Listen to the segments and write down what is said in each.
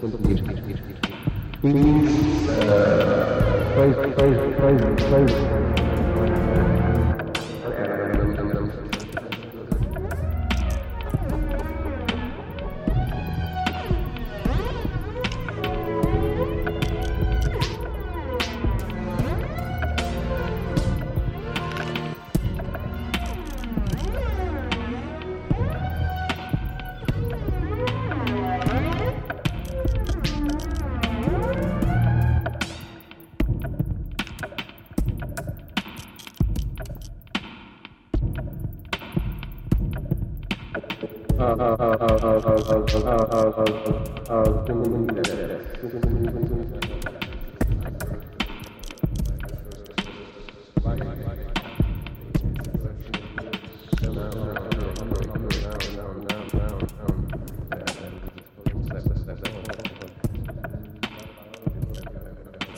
Please, uh, praise, praise, praise, praise.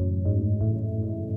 うん。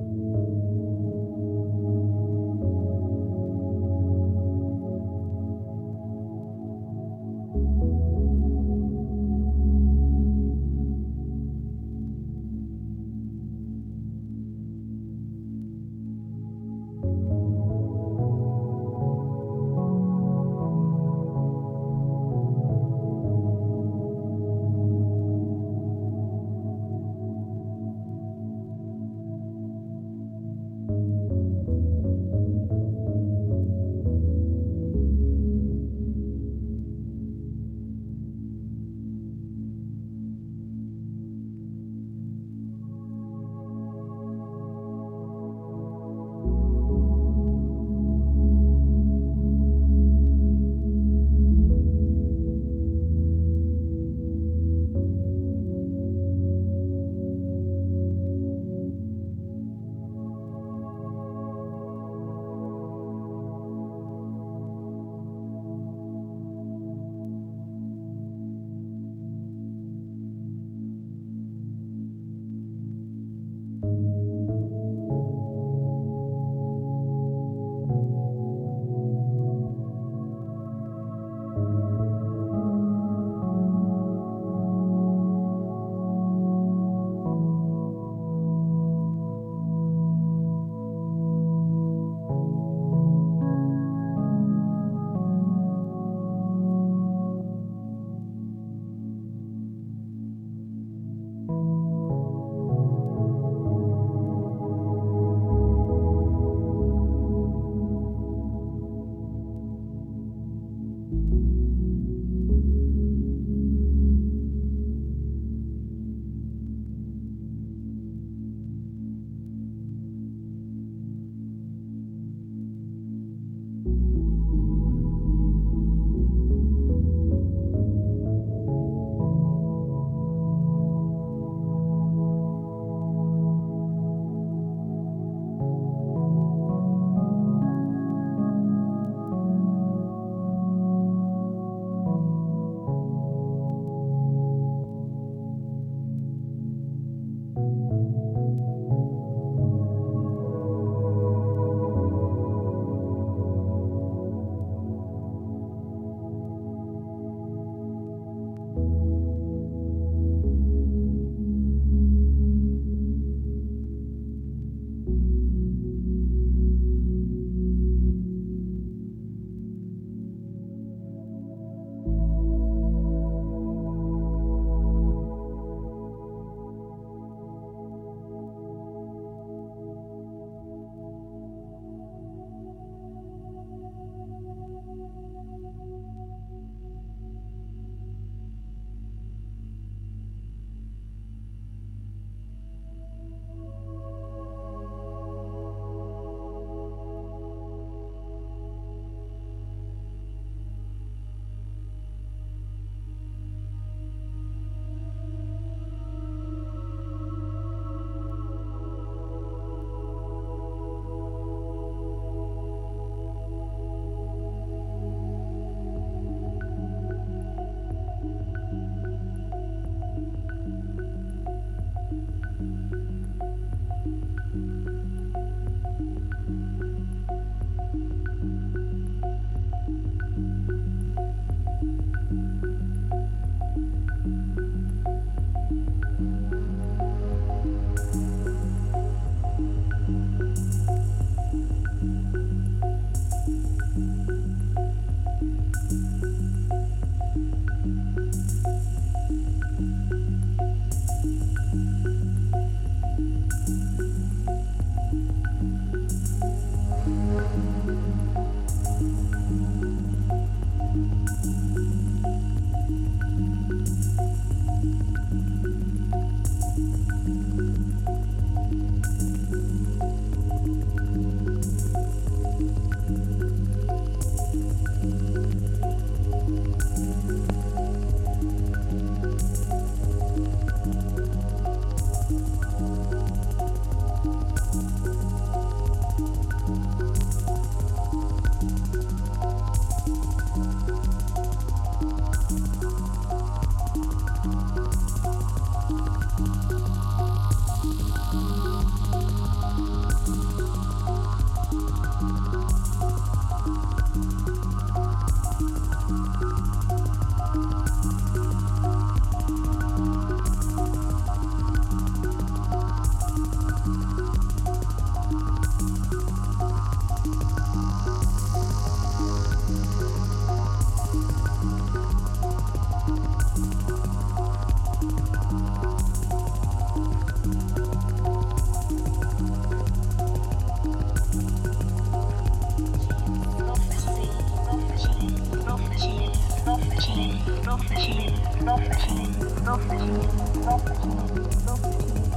Cheese. Love cheese. Love cheese. Love cheese. Love cheese.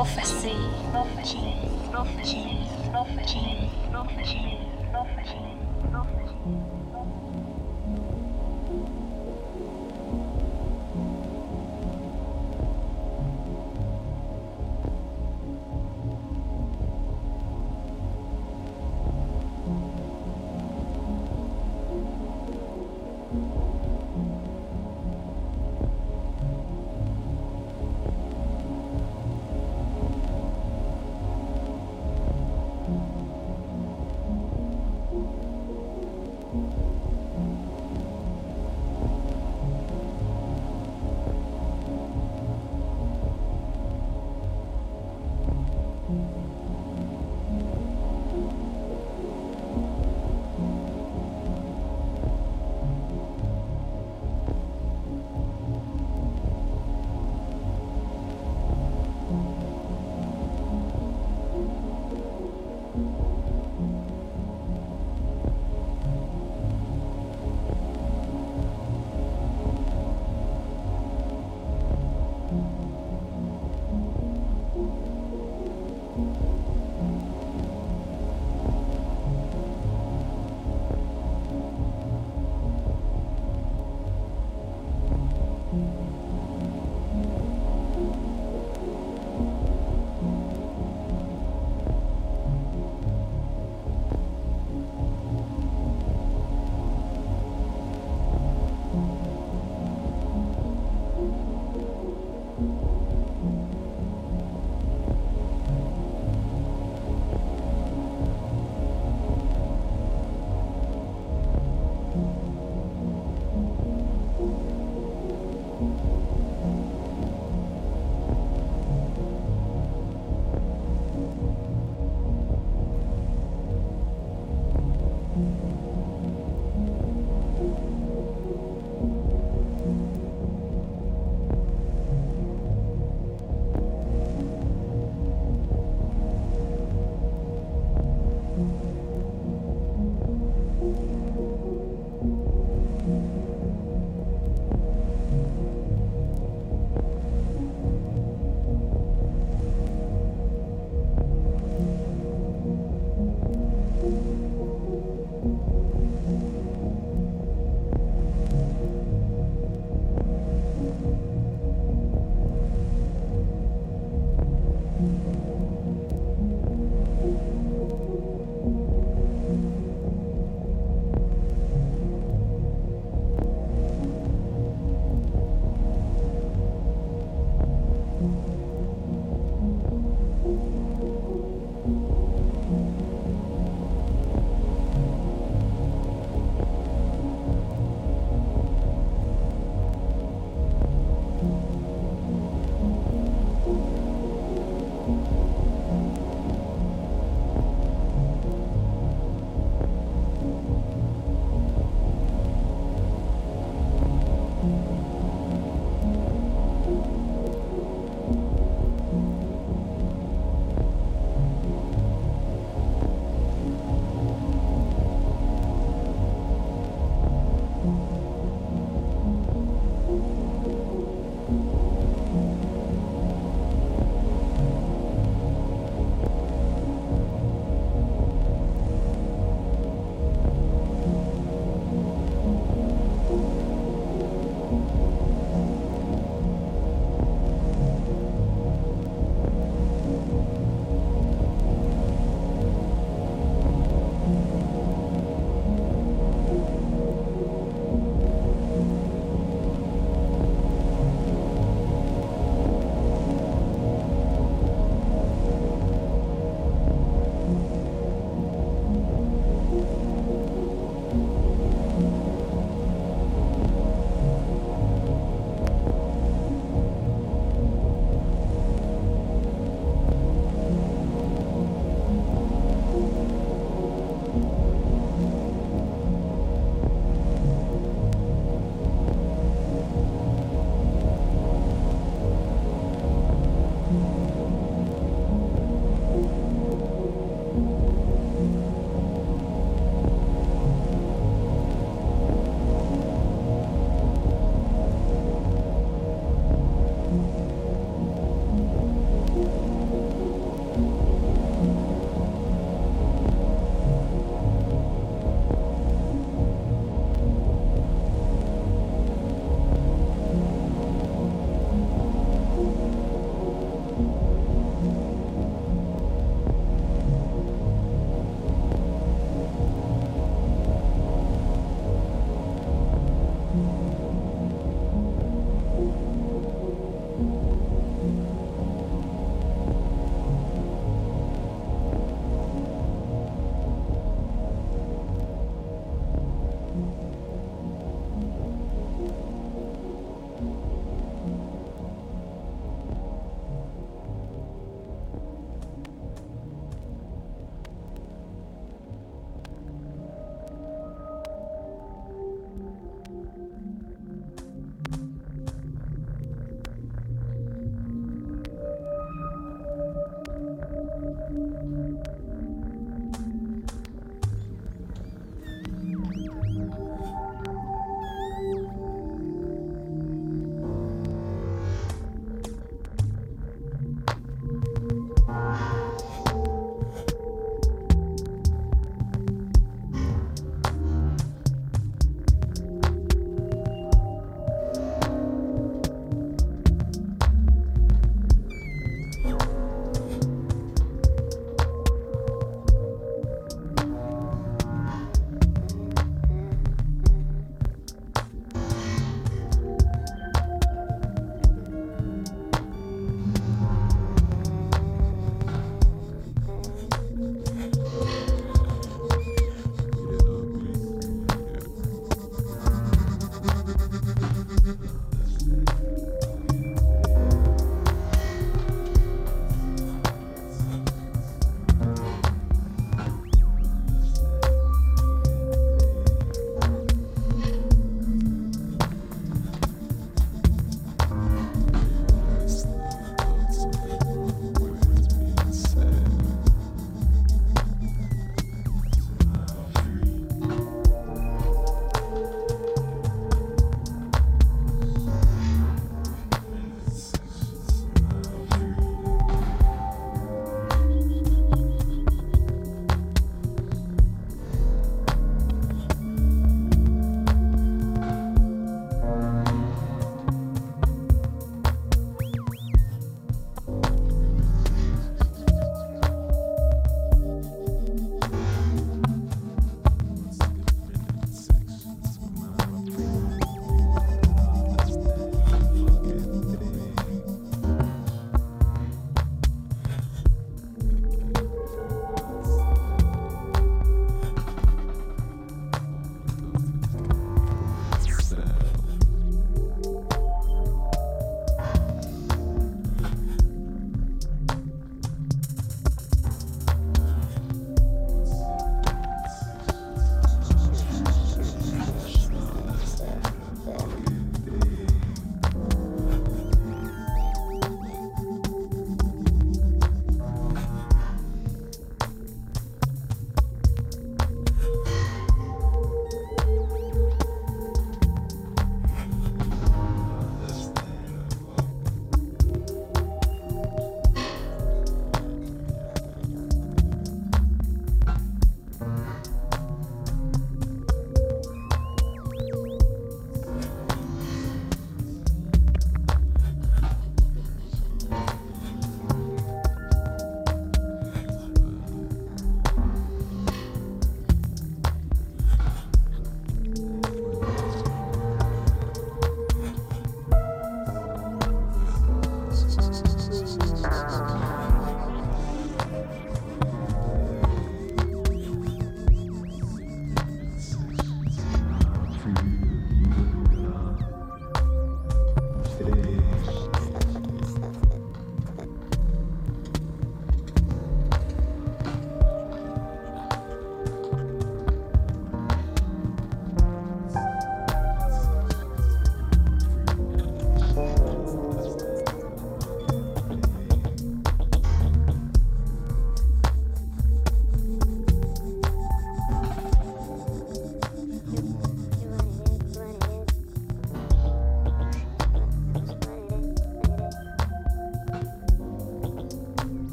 Prophecy,